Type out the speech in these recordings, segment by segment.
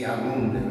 y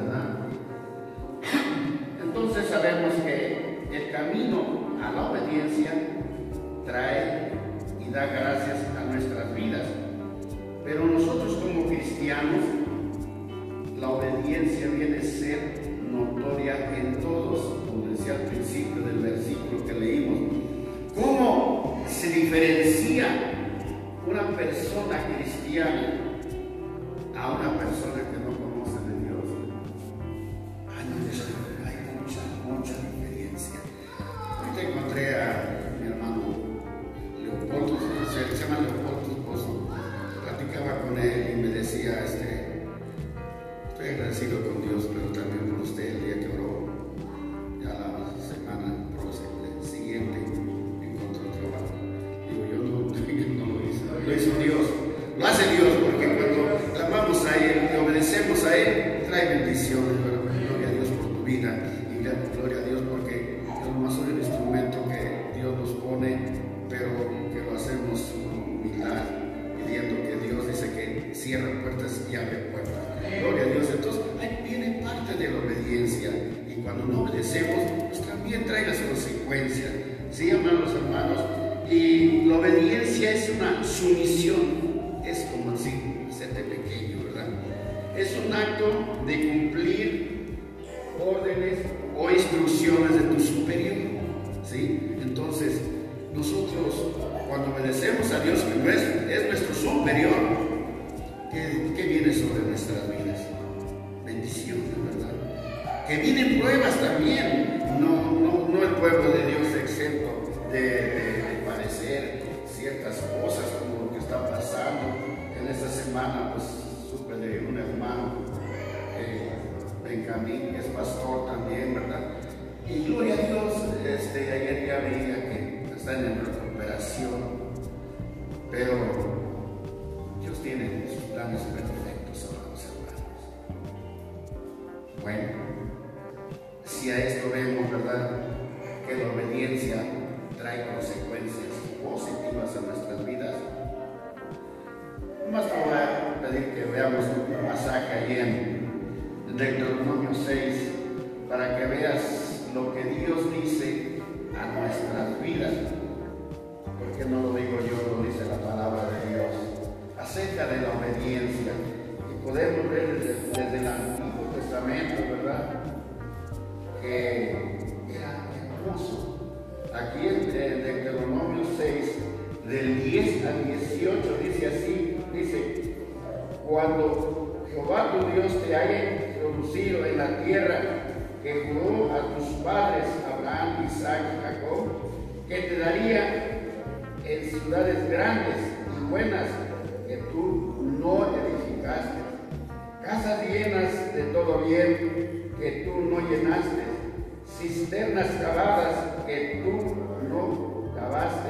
vida y gloria a Dios porque nomás soy el instrumento que Dios nos pone, pero que lo hacemos con humildad, pidiendo que Dios dice que cierra puertas y abre puertas. Gloria a Dios. Entonces, ahí viene parte de la obediencia. Y cuando no obedecemos, pues también trae las consecuencias. ¿Sí, amados hermanos? Y la obediencia es una sumisión. Es como así, hacerte pequeño, ¿verdad? Es un acto de cumplir Entonces, nosotros, cuando obedecemos a Dios, que es, es nuestro superior, ¿qué, qué viene sobre nuestras vidas? Bendiciones, ¿verdad? Que vienen pruebas también. No, no, no el pueblo de Dios exento de, de- de padecer ciertas cosas como lo que está pasando. En esta semana, pues, supe de un hermano, eh, Benjamín, que es pastor también, ¿verdad? Y gloria a Dios, este, ayer ya veía que están en recuperación, pero Dios tiene sus planes perfectos, amados hermanos. Bueno, si a esto vemos, ¿verdad? Que la obediencia trae consecuencias positivas a nuestras vidas. Más te voy pedir que veamos un pasaje allí en Deuteronomio 6 para que veas lo que Dios dice a nuestras vidas. Porque no lo digo yo, lo dice la palabra de Dios. Acerca de la obediencia. Y podemos ver desde, el Antiguo Testamento, ¿verdad? Que era hermoso. Aquí en en Deuteronomio 6, del 10 al 18, dice así, dice, cuando Jehová tu Dios te haya introducido en la tierra que juró a tus padres, Abraham, Isaac y Jacob, que te daría en ciudades grandes y buenas que tú no edificaste, casas llenas de todo bien que tú no llenaste, cisternas cavadas que tú no cavaste,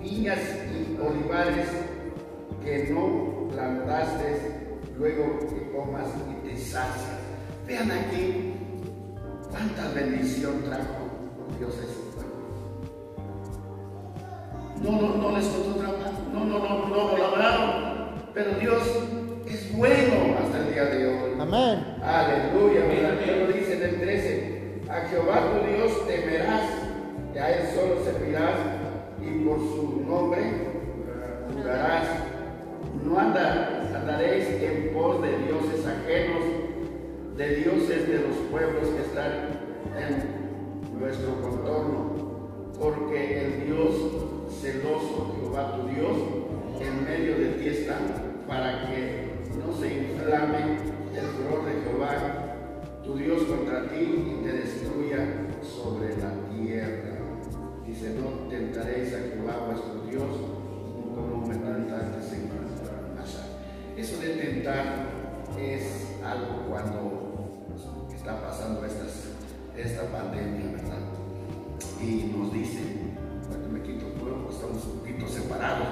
viñas y olivares que no plantaste, luego que comas y te sacias. Vean aquí cuánta bendición trajo Dios a su pueblo. No, no, no les costó trabajo, no, no, no, no lo lograron, pero Dios es bueno hasta el día de hoy. Amén. Aleluya. Pero dice en el 13, a Jehová tu Dios temerás, que a él solo servirás y por su nombre jurarás. No anda- andaréis en pos de dioses ajenos, de Dios es de los pueblos que están en nuestro contorno, porque el Dios celoso, Jehová tu Dios, en medio de ti está, para que no se inflame el furor de Jehová, tu Dios contra ti y te destruya sobre la tierra. Dice, no tentaréis a Jehová vuestro Dios como me tentaste en Eso de tentar cuando está pasando esta pandemia, ¿verdad? Y nos dice, bueno, me quito el cuerpo, estamos un poquito separados,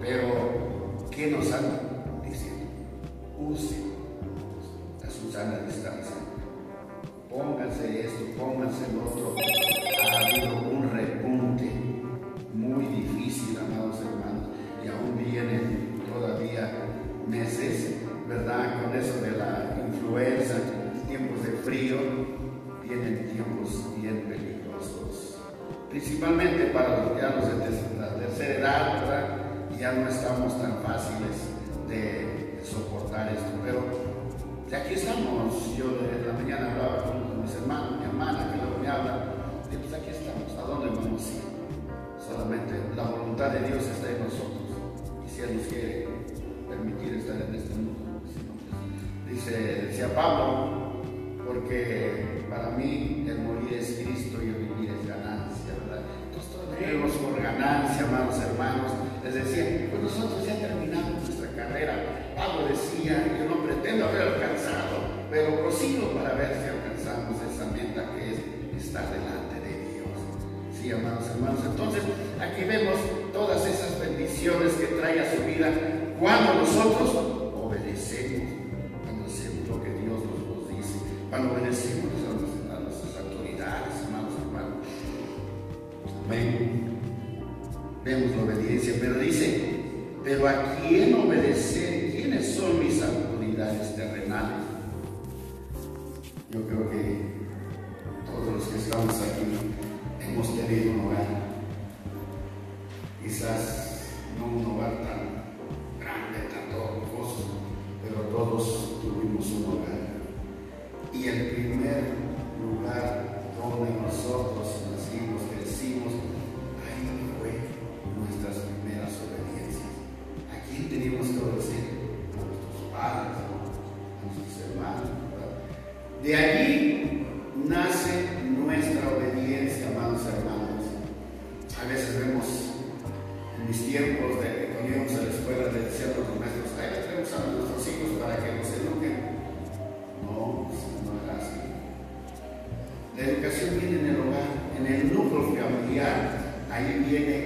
pero ¿qué nos han diciendo? Use la Susana distancia. Pónganse esto, pónganse el otro. Principalmente para los, ya los de la tercera edad, ¿verdad? Ya no estamos tan fáciles de, soportar esto, pero de aquí estamos. Yo de la mañana hablaba con mis hermanos, mi hermana, que luego me habla, y pues aquí estamos, ¿a dónde vamos? Solamente la voluntad de Dios está en nosotros. Y si Él nos quiere permitir estar en este mundo, dice, decía Pablo, porque para mí el morir es Cristo y el Vivimos por ganancia, amados hermanos. Les decía, pues nosotros ya terminamos nuestra carrera. Pablo decía, yo no pretendo haber alcanzado, pero prosigo para ver si alcanzamos esa meta que es estar delante de Dios. Sí, amados hermanos. Entonces, aquí vemos todas esas bendiciones que trae a su vida cuando nosotros Vemos la obediencia, pero dice, pero a quién obedecer, quiénes son mis autoridades terrenales. La educación viene en el hogar, en el núcleo familiar. Ahí viene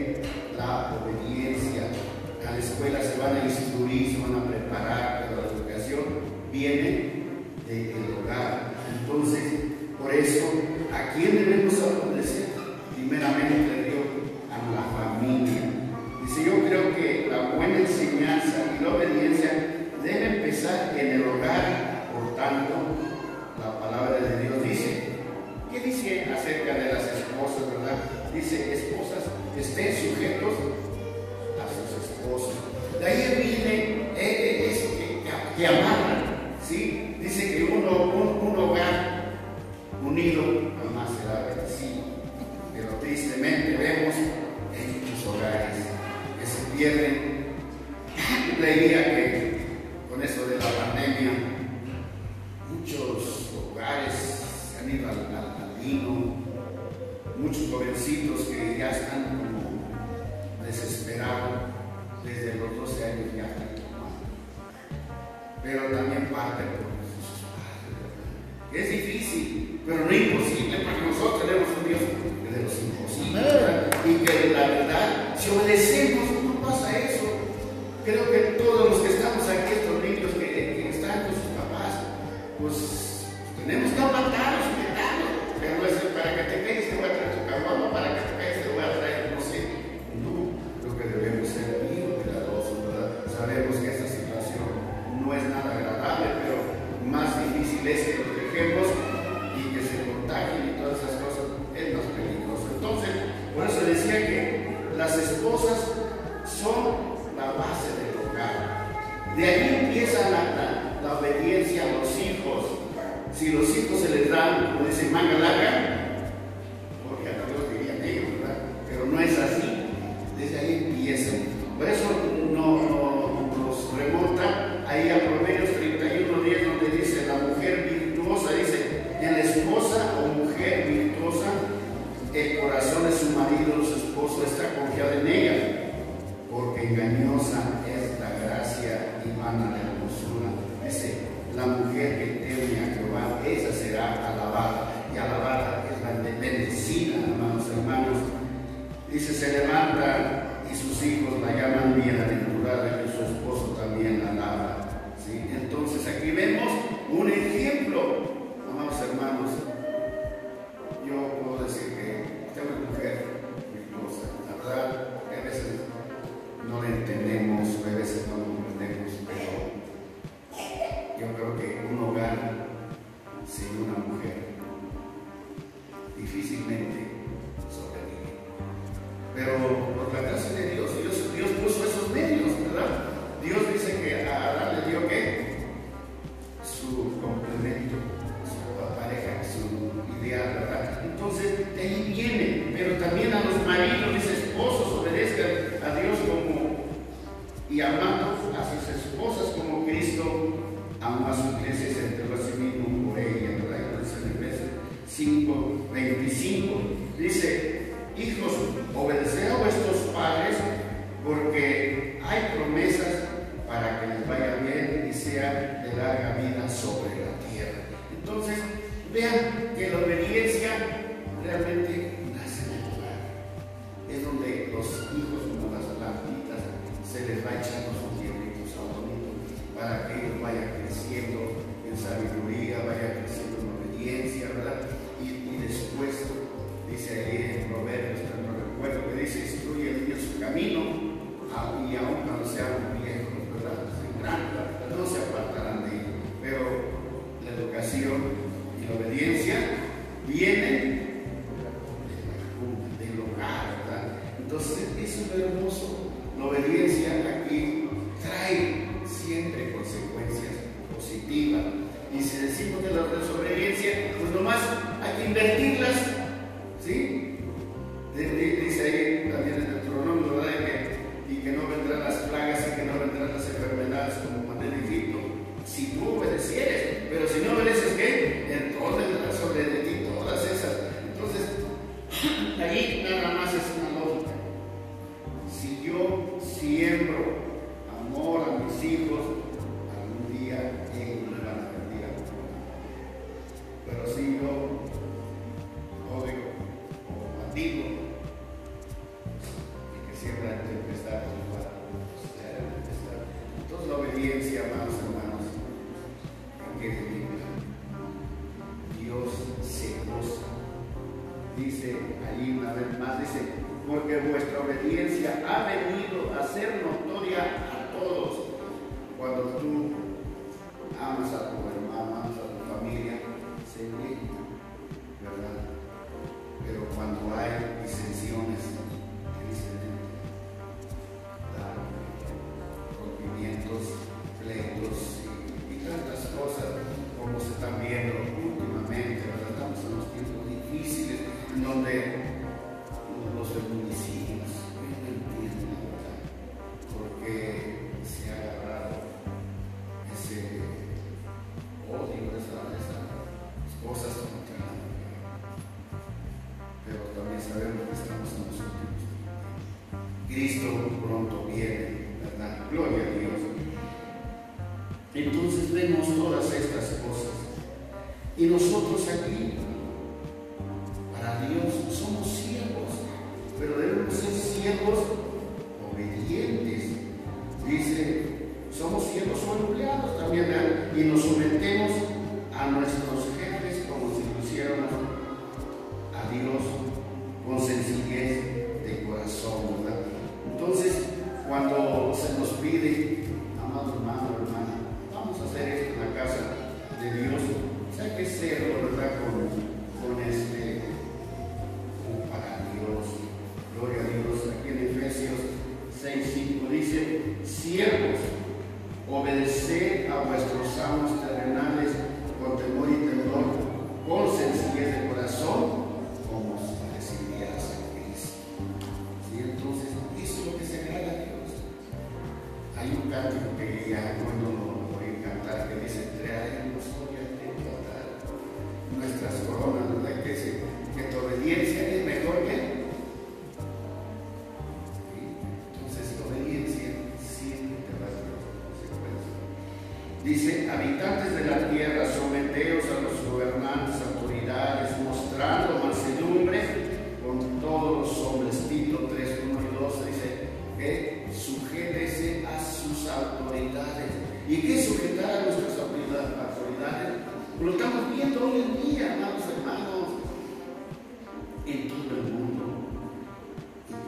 unido jamás será bendecido. Pero tristemente vemos en muchos hogares que se pierden. la idea que con esto de la pandemia, muchos hogares se han ido al muchos jovencitos que ya están como desesperados desde los 12 años ya están. Pero también parte por sus padres. Es difícil, pero no imposible, porque nosotros tenemos un Dios de los imposibles. Y que la verdad, si obedecemos, no pasa eso. Creo que todos los que estamos aquí, estos niños que, que están con sus papás, pues tenemos que aguantarlos De ahí empieza la, la, obediencia a los hijos. Si los hijos se les dan, como dicen manga larga, porque a Dios diría negro, ¿verdad? Pero no es así. Desde ahí empieza. Por eso porque vuestra obediencia ha venido a ser notoria a todos. Cuando tú amas a tu hermano, amas a tu familia, se ¿verdad? Pero cuando hay disensiones, sometemos a nuestros jefes como se pusieron a Dios con sencillez de corazón, ¿verdad? Entonces, cuando se nos pide, amado hermano, que sujetar a nuestras autoridades. Lo estamos viendo hoy en día, amados hermanos, en todo el mundo.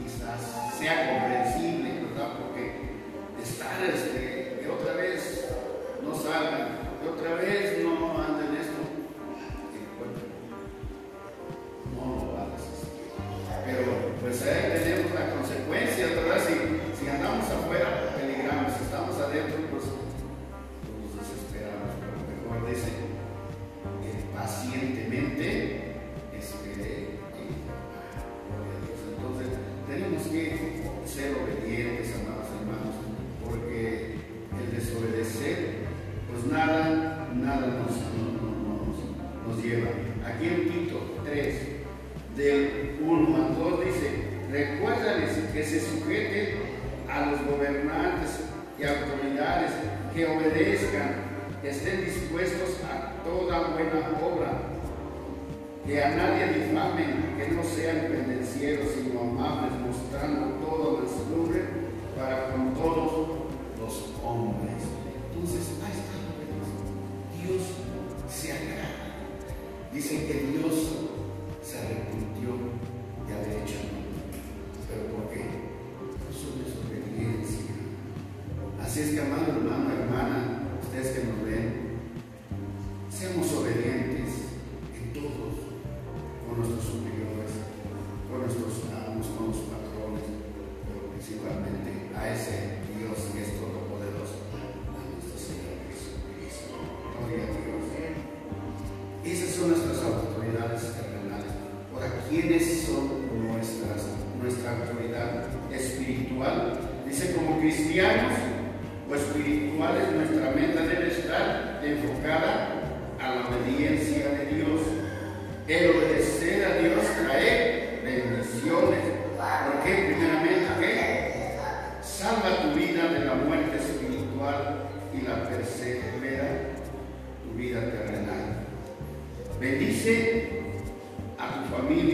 Quizás sea correcto. buena obra, que a nadie difamen, que no sean pendencieros, sino amables, mostrando todo deslumbre para con todos los hombres. Entonces, ahí está Dios se agrada. dice que Dios se arrepintió y la persevera tu vida terrenal. Bendice a tu familia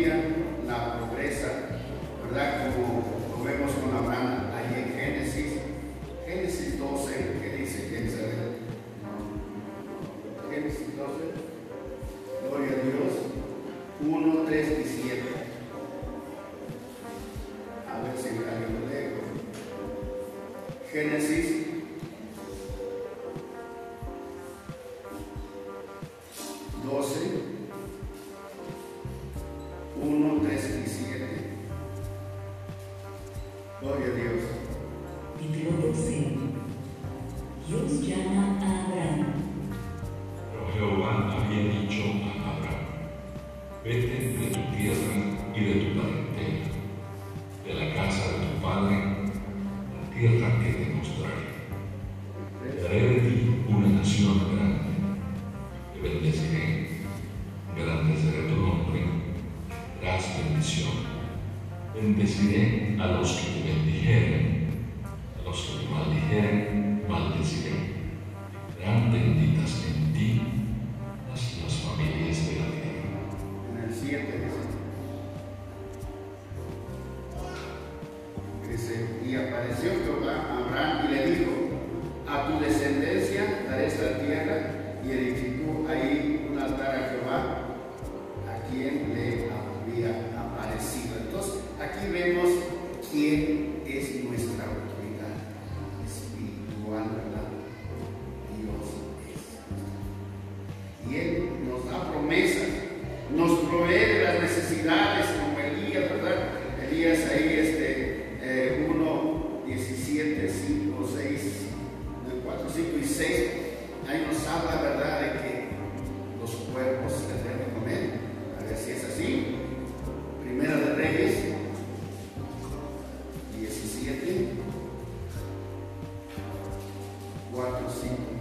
Bendición. Bendeciré a los que te bendijeren, a los que te maldijeren, maldeciré. Serán benditas en ti singing.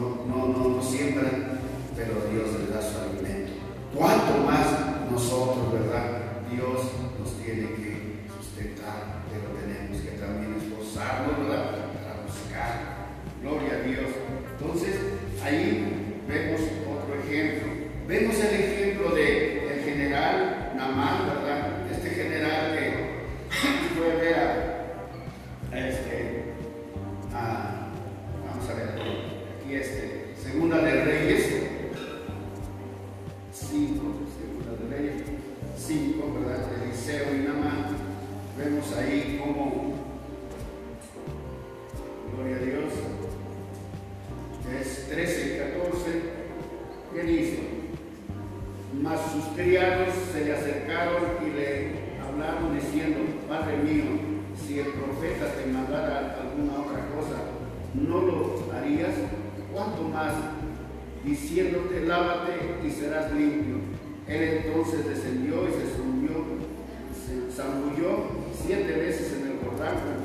no, no, no, siembran, pero Dios les da su alimento. ¿Cuánto más nosotros, verdad? Dios nos tiene que sustentar, siete veces en el Jordán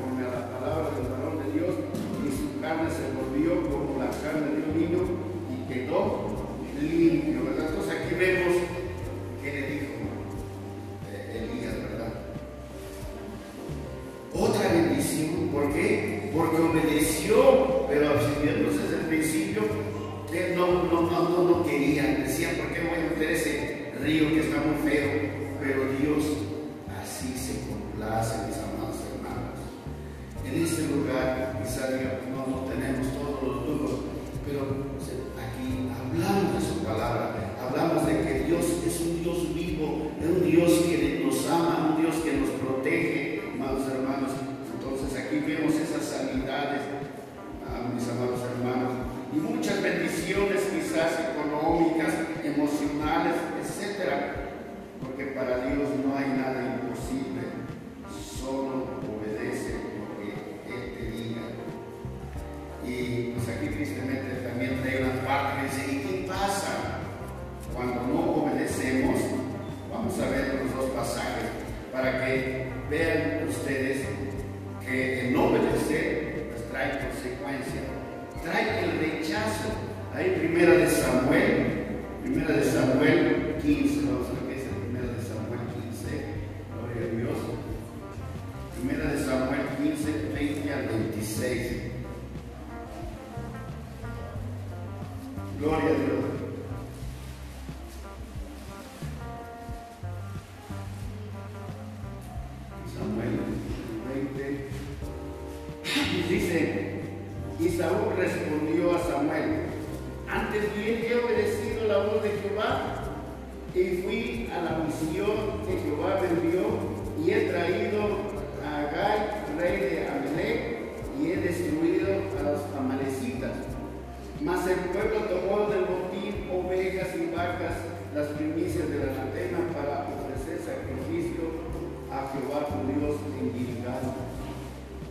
individual.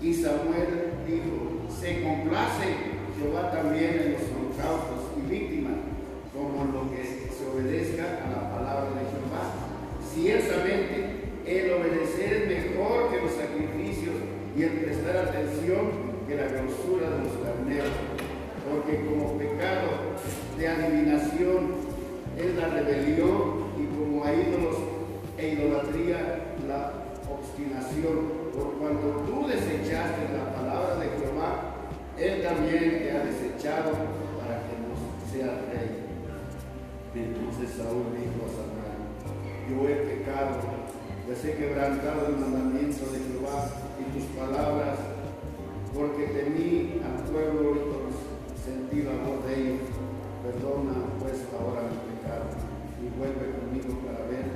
Y Samuel dijo, se complace Jehová también en los holocaustos y víctimas, como lo que se obedezca a la palabra de Jehová. Ciertamente, el obedecer es mejor que los sacrificios y el prestar atención que la grosura de los carneros, porque como pecado de adivinación es la rebelión y como a ídolos e idolatría la por cuanto tú desechaste la palabra de Jehová, Él también te ha desechado para que no seas rey. Entonces Saúl dijo a Samuel, yo he pecado, pues he quebrantado el mandamiento de Jehová y tus palabras, porque temí al pueblo y consentí la voz de ellos. Perdona pues ahora mi pecado y vuelve conmigo para ver,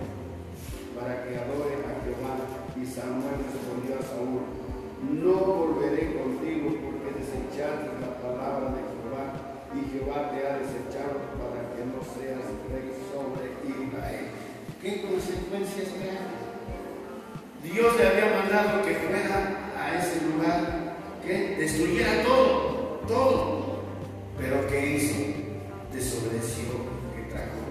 para que adore a Jehová y Samuel respondió a Saúl, no volveré contigo porque desechaste la palabra de Jehová y Jehová te ha desechado para que no seas rey sobre Israel. ¿Qué consecuencias trae? Dios le había mandado que fuera a ese lugar, que destruyera todo, todo. Pero ¿qué hizo? Desobedeció, que trajo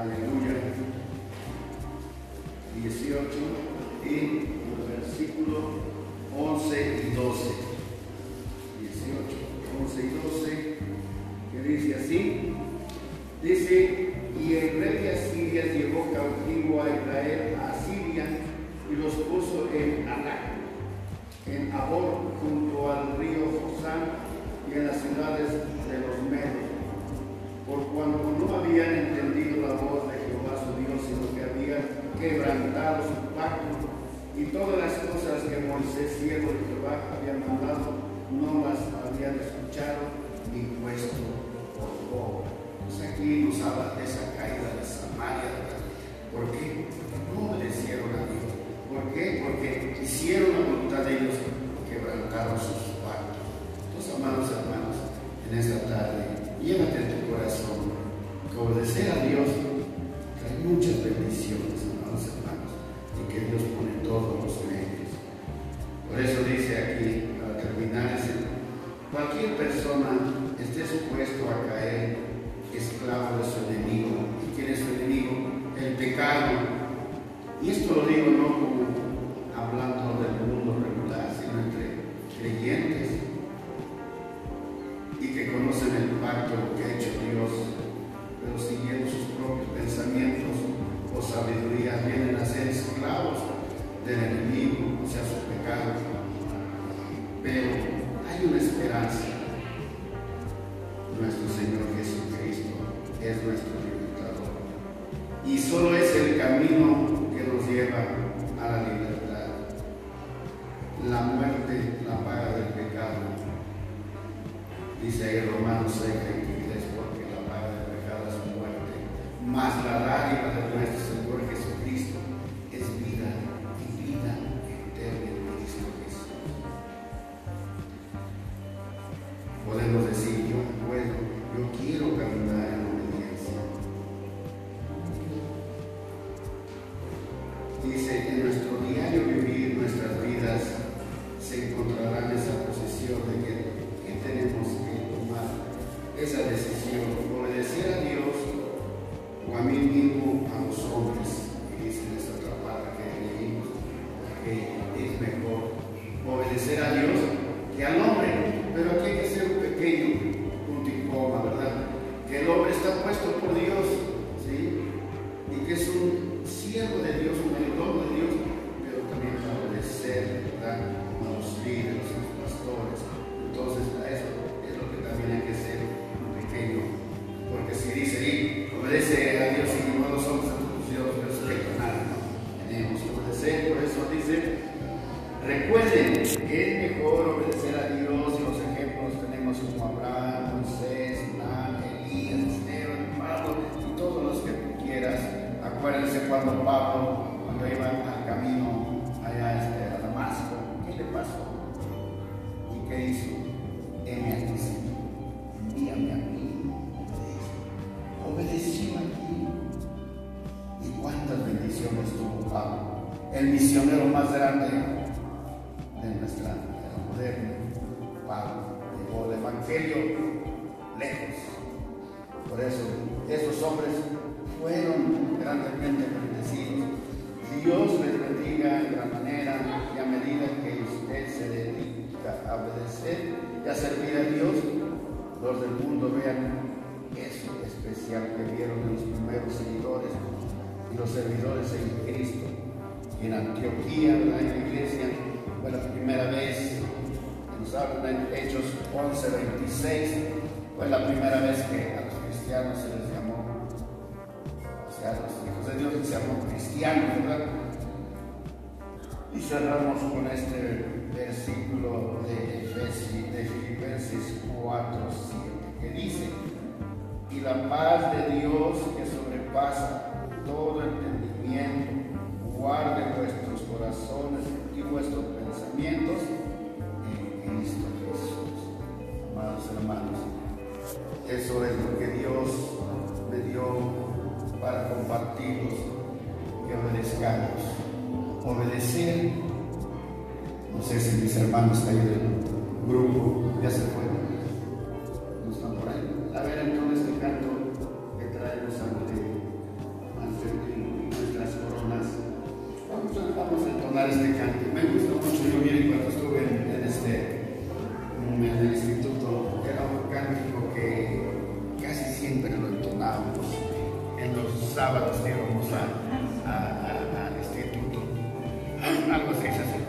aleluya. Cualquier persona esté supuesto a caer esclavo de su enemigo. ¿Y quién es su enemigo? El pecado. Y esto lo digo no como hablando del mundo regular, sino entre creyentes y que conocen el pacto que ha hecho Dios, pero siguiendo sus propios pensamientos o sabiduría vienen a ser esclavos del enemigo, o sea, sus pecados. Pero hay una esperanza. Nuestro Señor Jesucristo es nuestro libertador. Y solo es el camino que nos lleva a la libertad. La muerte, la paga del pecado. Dice ahí Romanos 6, Dice, en nuestro diario vivir, nuestras vidas se encontrarán esa posición de que, tenemos que tomar. Esa decisión, obedecer a Dios o a mí mismo, a los hombres, que dice en esta otra parte que leímos, que es mejor obedecer a Dios que al hombre, pero aquí Cristo, heme aquí, Señor. Envíame a mí. Obedeció a ti. Y cuántas bendiciones tuvo Pablo, el misionero más grande de nuestra vida moderna. Pablo llevó el Evangelio y a servir a Dios, los del mundo vean eso especial que vieron los primeros seguidores y los servidores en Cristo. Y en Antioquía, en la iglesia, fue la primera vez, nos hablan en Hechos 11, 26, fue la primera vez que a los cristianos se les llamó, o sea, a los hijos de Dios se llamó cristianos, ¿verdad? Y cerramos con este versículo de de Filipenses 4, 7, que dice, y la paz de Dios que sobrepasa todo entendimiento, guarde vuestros corazones y vuestros pensamientos en Cristo Jesús. Amados hermanos, eso es lo que Dios me dio para compartirlos, que obedezcamos. Obedecer, no sé si mis hermanos ahí del grupo ya se fueron, no están por ahí. A ver entonces este canto que traemos ante, ante nuestras coronas. Vamos a, vamos a este canto. Me gusta mucho, yo miren cuando estuve en, este en el instituto, era un cántico que casi siempre lo entonábamos en los sábados que íbamos al instituto. Algo así se